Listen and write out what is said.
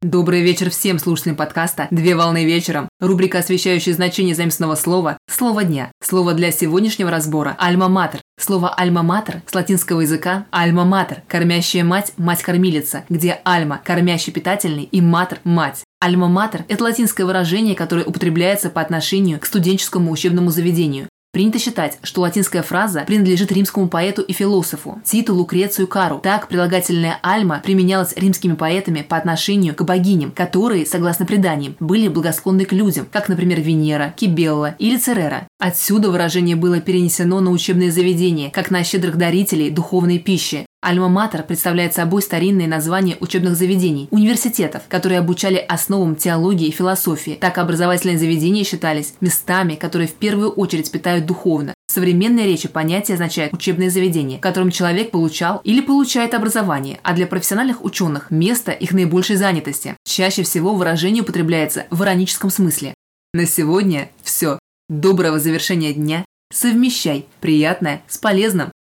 Добрый вечер всем слушателям подкаста «Две волны вечером». Рубрика, освещающая значение заместного слова «Слово дня». Слово для сегодняшнего разбора – «альма-матер». Слово «альма-матер» с латинского языка «альма-матер» – кормящая мать, мать-кормилица, где «альма» – кормящий питательный и «матер» – мать. Альма-матер – это латинское выражение, которое употребляется по отношению к студенческому учебному заведению. Принято считать, что латинская фраза принадлежит римскому поэту и философу Титу Лукрецию Кару. Так прилагательное «альма» применялось римскими поэтами по отношению к богиням, которые, согласно преданиям, были благосклонны к людям, как, например, Венера, Кибелла или Церера. Отсюда выражение было перенесено на учебные заведения, как на щедрых дарителей духовной пищи. Альма-матер представляет собой старинные названия учебных заведений, университетов, которые обучали основам теологии и философии. Так образовательные заведения считались местами, которые в первую очередь питают духовно. В современной речи понятие означает учебное заведение, в котором человек получал или получает образование, а для профессиональных ученых – место их наибольшей занятости. Чаще всего выражение употребляется в ироническом смысле. На сегодня все. Доброго завершения дня. Совмещай приятное с полезным.